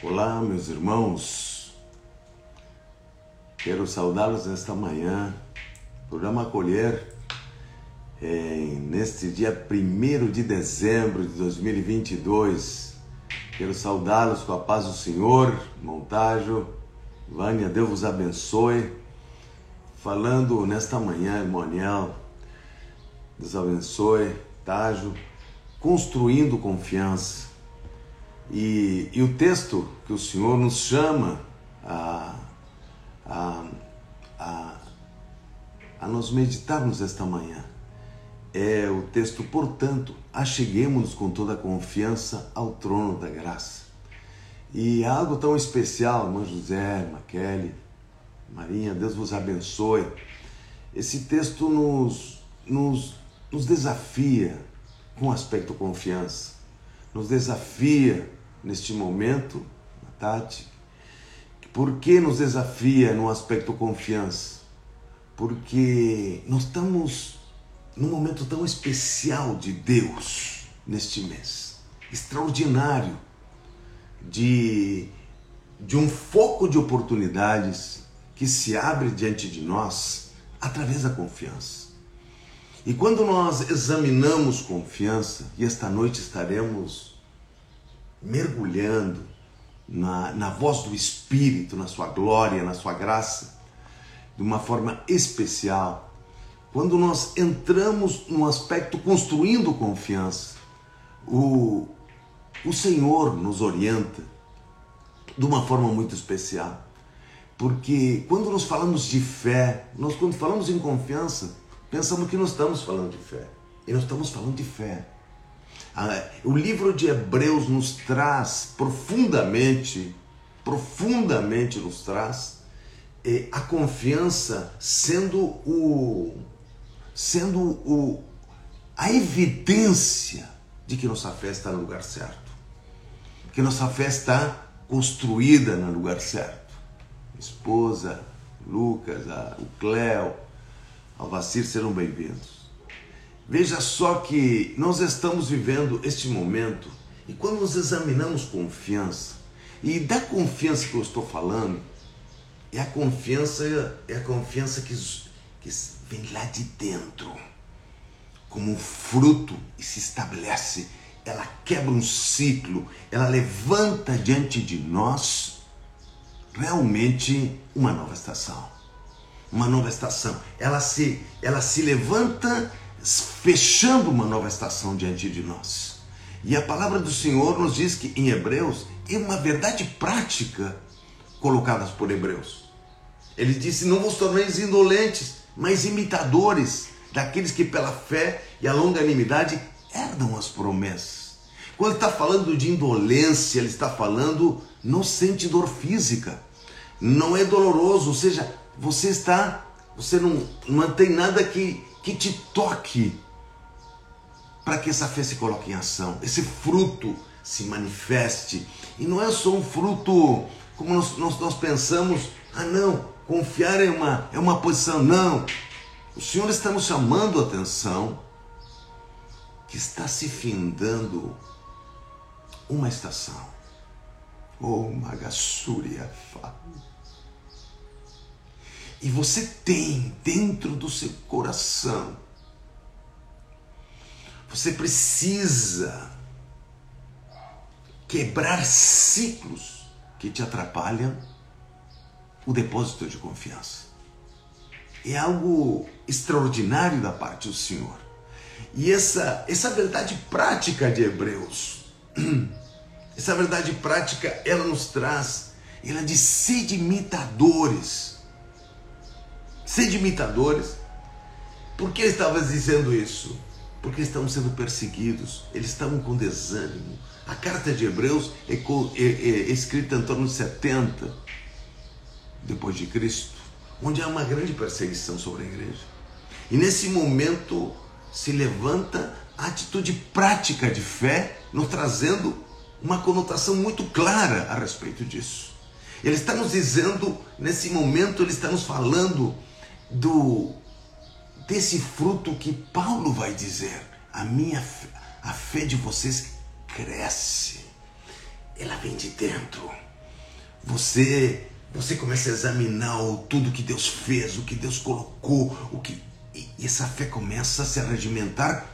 Olá, meus irmãos. Quero saudá-los nesta manhã. Programa Acolher, é, neste dia 1 de dezembro de 2022. Quero saudá-los com a paz do Senhor. Montágio, Vânia, Deus vos abençoe. Falando nesta manhã, irmão Deus abençoe. Tágio, construindo confiança. E, e o texto que o Senhor nos chama a, a, a, a nos meditarmos esta manhã é o texto, portanto, acheguemos-nos com toda confiança ao trono da graça. E algo tão especial, irmã José, Kelly, Marinha, Deus vos abençoe. Esse texto nos, nos, nos desafia com o aspecto confiança, nos desafia neste momento, Tati, por que nos desafia no aspecto confiança? Porque nós estamos num momento tão especial de Deus neste mês, extraordinário, de, de um foco de oportunidades que se abre diante de nós através da confiança. E quando nós examinamos confiança, e esta noite estaremos mergulhando na, na voz do Espírito, na sua glória, na sua graça, de uma forma especial. Quando nós entramos no aspecto construindo confiança, o, o Senhor nos orienta de uma forma muito especial. Porque quando nós falamos de fé, nós quando falamos em confiança, pensamos que nós estamos falando de fé. E nós estamos falando de fé. O livro de Hebreus nos traz profundamente, profundamente nos traz é, a confiança sendo o sendo o a evidência de que nossa fé está no lugar certo, que nossa fé está construída no lugar certo. Esposa, Lucas, a, o Cléo, Alvacir serão bem-vindos. Veja só que nós estamos vivendo este momento e quando nós examinamos confiança, e da confiança que eu estou falando, é a confiança, é a confiança que, que vem lá de dentro, como fruto e se estabelece. Ela quebra um ciclo, ela levanta diante de nós realmente uma nova estação. Uma nova estação. Ela se, ela se levanta fechando uma nova estação diante de nós. E a palavra do Senhor nos diz que em Hebreus é uma verdade prática colocada por Hebreus. Ele disse: Não vos torneis indolentes, mas imitadores daqueles que pela fé e a longanimidade herdam as promessas. Quando está falando de indolência, ele está falando não sente dor física, não é doloroso, ou seja, você está, você não, tem nada que que te toque para que essa fé se coloque em ação, esse fruto se manifeste. E não é só um fruto como nós, nós, nós pensamos, ah não, confiar é uma, é uma posição. Não. O Senhor está nos chamando a atenção que está se findando uma estação. Oh, Magassuria e você tem dentro do seu coração. Você precisa quebrar ciclos que te atrapalham o depósito de confiança. É algo extraordinário da parte do Senhor. E essa, essa verdade prática de Hebreus, essa verdade prática, ela nos traz, ela de sede imitadores Sede imitadores. Por que ele estava dizendo isso? Porque estavam sendo perseguidos, eles estavam com desânimo. A carta de Hebreus é, é, é escrita em torno de 70 depois de Cristo, onde há uma grande perseguição sobre a igreja. E nesse momento se levanta a atitude prática de fé, nos trazendo uma conotação muito clara a respeito disso. Ele está nos dizendo, nesse momento, ele está nos falando do desse fruto que Paulo vai dizer. A minha a fé de vocês cresce. Ela vem de dentro. você você começa a examinar o, tudo que Deus fez, o que Deus colocou, o que e, essa fé começa a se regimentar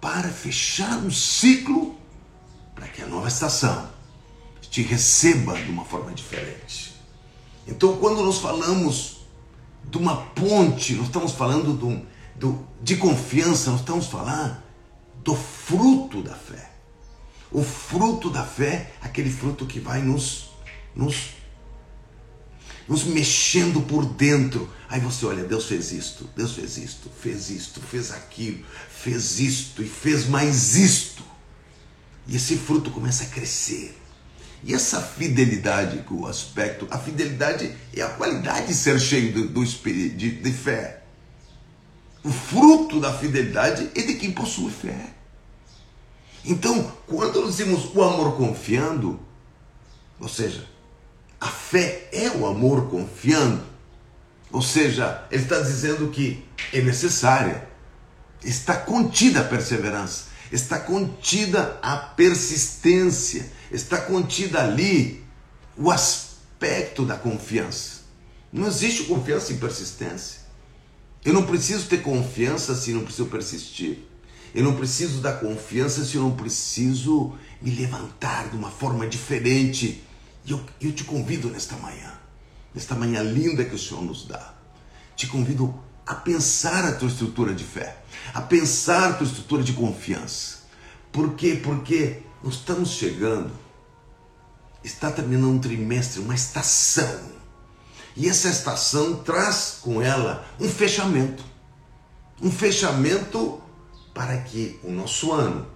para fechar um ciclo para que a nova estação te receba de uma forma diferente. Então, quando nós falamos de uma ponte, nós estamos falando do, do, de confiança, nós estamos falando do fruto da fé. O fruto da fé, aquele fruto que vai nos, nos, nos mexendo por dentro. Aí você olha, Deus fez isto, Deus fez isto, fez isto, fez aquilo, fez isto e fez mais isto. E esse fruto começa a crescer. E essa fidelidade, o aspecto, a fidelidade é a qualidade de ser cheio do, do espírito, de, de fé. O fruto da fidelidade é de quem possui fé. Então, quando nós dizemos o amor confiando, ou seja, a fé é o amor confiando, ou seja, ele está dizendo que é necessária, está contida a perseverança, está contida a persistência, está contida ali o aspecto da confiança. Não existe confiança sem persistência. Eu não preciso ter confiança se não preciso persistir. Eu não preciso da confiança se eu não preciso me levantar de uma forma diferente. E eu, eu te convido nesta manhã, nesta manhã linda que o Senhor nos dá, te convido a pensar a tua estrutura de fé, a pensar a tua estrutura de confiança. Por quê? Porque nós estamos chegando, está terminando um trimestre, uma estação. E essa estação traz com ela um fechamento. Um fechamento para que o nosso ano,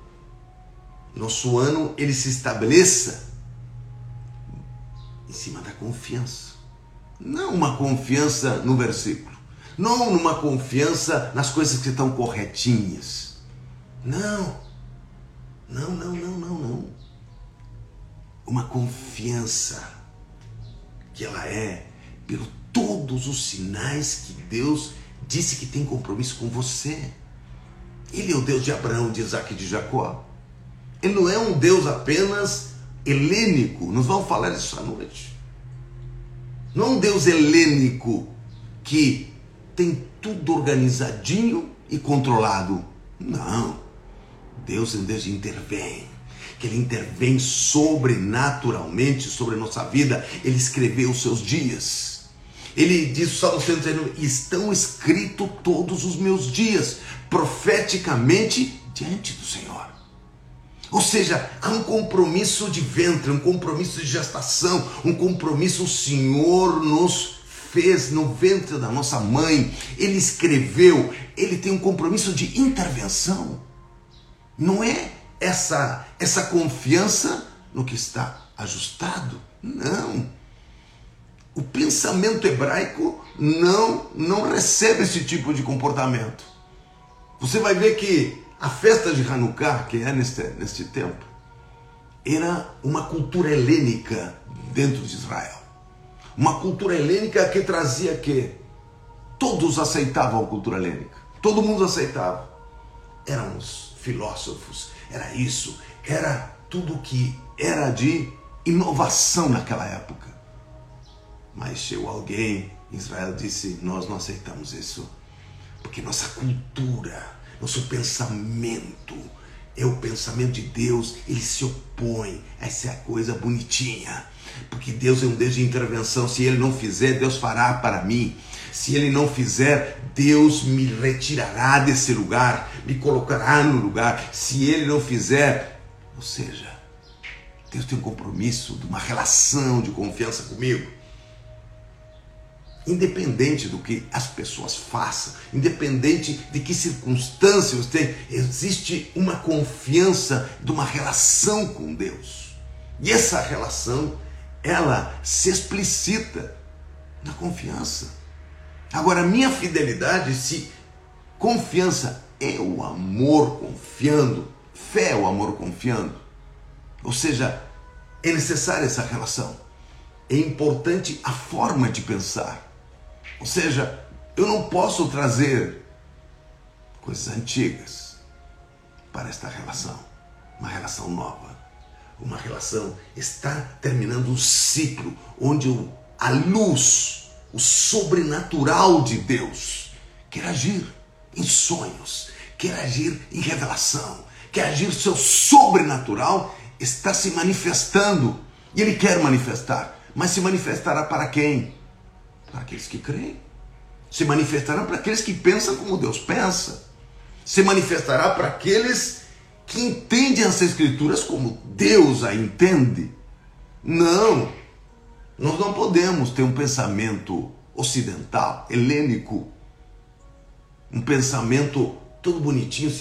nosso ano, ele se estabeleça em cima da confiança. Não uma confiança no versículo. Não numa confiança nas coisas que estão corretinhas. Não. Não, não, não, não, não. Uma confiança que ela é pelo todos os sinais que Deus disse que tem compromisso com você. Ele é o Deus de Abraão, de Isaac e de Jacó. Ele não é um Deus apenas helênico. Nós vamos falar isso à noite. Não é um Deus helênico que tem tudo organizadinho e controlado. Não. Deus é um Deus que intervém, que Ele intervém sobrenaturalmente sobre a nossa vida. Ele escreveu os seus dias. Ele diz, o Salmo 119, estão escritos todos os meus dias, profeticamente diante do Senhor. Ou seja, há um compromisso de ventre, um compromisso de gestação, um compromisso o Senhor nos fez no ventre da nossa mãe. Ele escreveu, ele tem um compromisso de intervenção. Não é essa essa confiança no que está ajustado. Não. O pensamento hebraico não não recebe esse tipo de comportamento. Você vai ver que a festa de Hanukkah, que é neste, neste tempo, era uma cultura helênica dentro de Israel. Uma cultura helênica que trazia que todos aceitavam a cultura helênica. Todo mundo aceitava. Eram os filósofos, era isso, era tudo que era de inovação naquela época. Mas chegou alguém, Israel disse: Nós não aceitamos isso, porque nossa cultura, nosso pensamento, é o pensamento de Deus, ele se opõe a essa coisa bonitinha. Porque Deus é um Deus de intervenção. Se ele não fizer, Deus fará para mim. Se ele não fizer, Deus me retirará desse lugar, me colocará no lugar. Se ele não fizer, ou seja, Deus tem um compromisso, uma relação de confiança comigo. Independente do que as pessoas façam, independente de que circunstâncias tem, existe uma confiança de uma relação com Deus. E essa relação, ela se explicita na confiança. Agora, minha fidelidade, se confiança é o amor confiando, fé é o amor confiando, ou seja, é necessária essa relação. É importante a forma de pensar. Ou seja, eu não posso trazer coisas antigas para esta relação, uma relação nova, uma relação está terminando um ciclo onde a luz, o sobrenatural de Deus, quer agir em sonhos, quer agir em revelação, quer agir seu sobrenatural está se manifestando e ele quer manifestar, mas se manifestará para quem? Para aqueles que creem. Se manifestará para aqueles que pensam como Deus pensa. Se manifestará para aqueles que entendem as Escrituras como Deus a entende. Não, nós não podemos ter um pensamento ocidental, helênico, um pensamento todo bonitinho.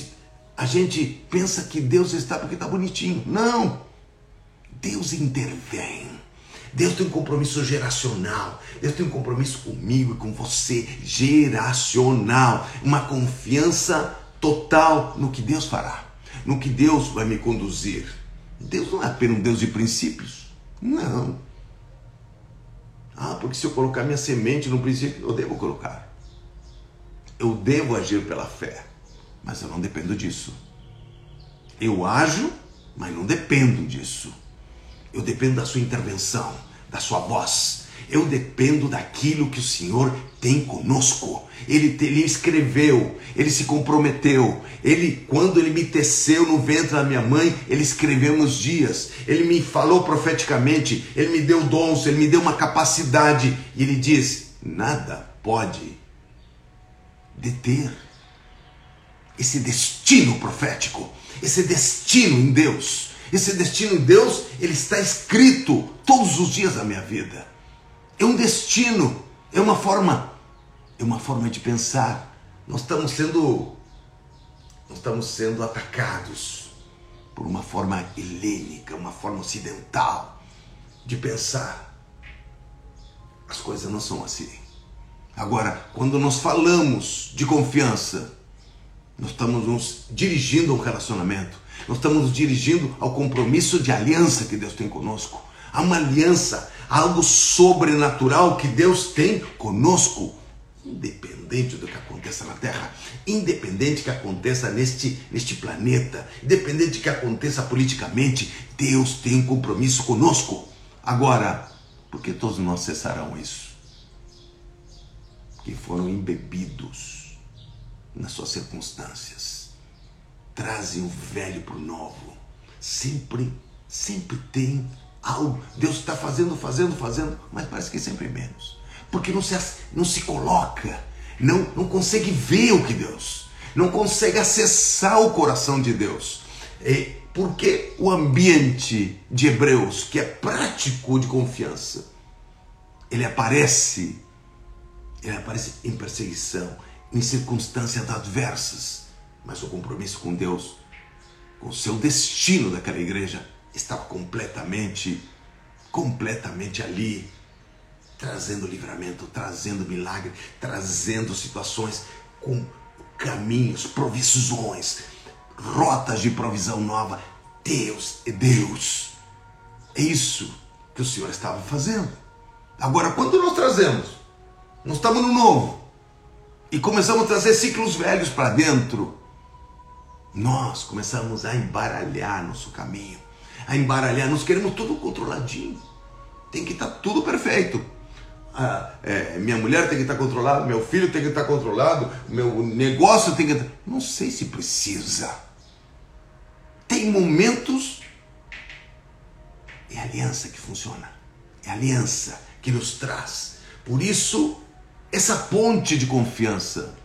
A gente pensa que Deus está porque está bonitinho. Não! Deus intervém. Deus tem um compromisso geracional. Deus tem um compromisso comigo e com você, geracional. Uma confiança total no que Deus fará, no que Deus vai me conduzir. Deus não é apenas um Deus de princípios. Não. Ah, porque se eu colocar minha semente no princípio, eu devo colocar. Eu devo agir pela fé, mas eu não dependo disso. Eu ajo, mas não dependo disso. Eu dependo da sua intervenção, da sua voz. Eu dependo daquilo que o Senhor tem conosco. Ele, ele escreveu, ele se comprometeu. Ele, quando ele me teceu no ventre da minha mãe, ele escreveu meus dias. Ele me falou profeticamente, ele me deu dons, ele me deu uma capacidade. E ele diz: nada pode deter esse destino profético, esse destino em Deus esse destino em Deus, ele está escrito todos os dias da minha vida. É um destino, é uma forma, é uma forma de pensar. Nós estamos sendo nós estamos sendo atacados por uma forma helênica, uma forma ocidental de pensar. As coisas não são assim. Agora, quando nós falamos de confiança, nós estamos nos dirigindo a um relacionamento. Nós estamos nos dirigindo ao compromisso de aliança que Deus tem conosco. Há uma aliança, algo sobrenatural que Deus tem conosco, independente do que aconteça na Terra, independente do que aconteça neste, neste planeta, independente do que aconteça politicamente, Deus tem um compromisso conosco. Agora, por que todos nós cessarão isso? Que foram embebidos nas suas circunstâncias trazem o velho para o novo. Sempre, sempre tem algo. Deus está fazendo, fazendo, fazendo, mas parece que sempre menos. Porque não se, não se coloca, não, não consegue ver o que Deus, não consegue acessar o coração de Deus. É, porque o ambiente de Hebreus, que é prático de confiança, ele aparece, ele aparece em perseguição, em circunstâncias adversas mas o compromisso com Deus, com o seu destino daquela igreja, estava completamente, completamente ali, trazendo livramento, trazendo milagre, trazendo situações com caminhos, provisões, rotas de provisão nova. Deus é Deus. É isso que o Senhor estava fazendo. Agora, quando nós trazemos, nós estamos no novo e começamos a trazer ciclos velhos para dentro, nós começamos a embaralhar nosso caminho, a embaralhar, nós queremos tudo controladinho, tem que estar tá tudo perfeito. Ah, é, minha mulher tem que estar tá controlada, meu filho tem que estar tá controlado, meu negócio tem que estar. Não sei se precisa. Tem momentos. É aliança que funciona. É aliança que nos traz. Por isso, essa ponte de confiança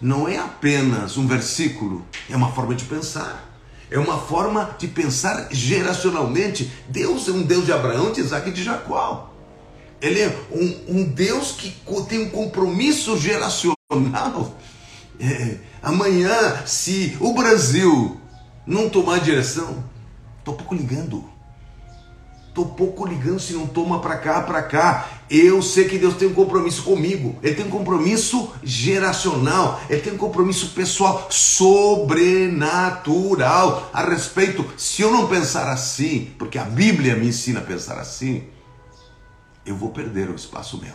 não é apenas um versículo, é uma forma de pensar. É uma forma de pensar geracionalmente. Deus é um Deus de Abraão, de Isaac e de Jacó. Ele é um, um Deus que tem um compromisso geracional. É, amanhã, se o Brasil não tomar direção, estou pouco ligando. Tô pouco ligando se não toma para cá, para cá. Eu sei que Deus tem um compromisso comigo. Ele tem um compromisso geracional. Ele tem um compromisso pessoal, sobrenatural a respeito. Se eu não pensar assim, porque a Bíblia me ensina a pensar assim, eu vou perder o espaço meu.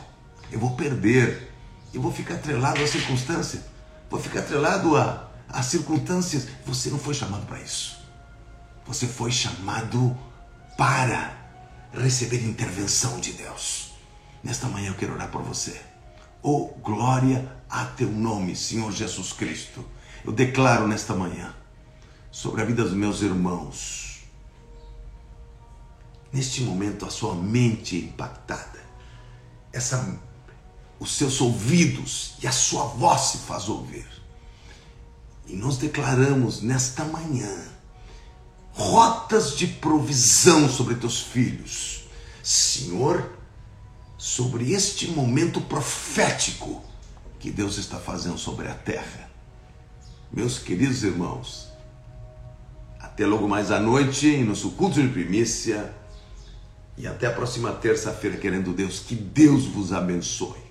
Eu vou perder. Eu vou ficar atrelado à circunstância. Vou ficar atrelado a, a circunstâncias. Você não foi chamado para isso. Você foi chamado para receber intervenção de Deus. Nesta manhã eu quero orar por você. Oh, glória a teu nome, Senhor Jesus Cristo. Eu declaro nesta manhã sobre a vida dos meus irmãos. Neste momento, a sua mente é impactada, essa, os seus ouvidos e a sua voz se faz ouvir. E nós declaramos nesta manhã rotas de provisão sobre teus filhos. Senhor, sobre este momento profético que Deus está fazendo sobre a terra. Meus queridos irmãos, até logo mais à noite em nosso culto de primícia e até a próxima terça-feira, querendo Deus, que Deus vos abençoe.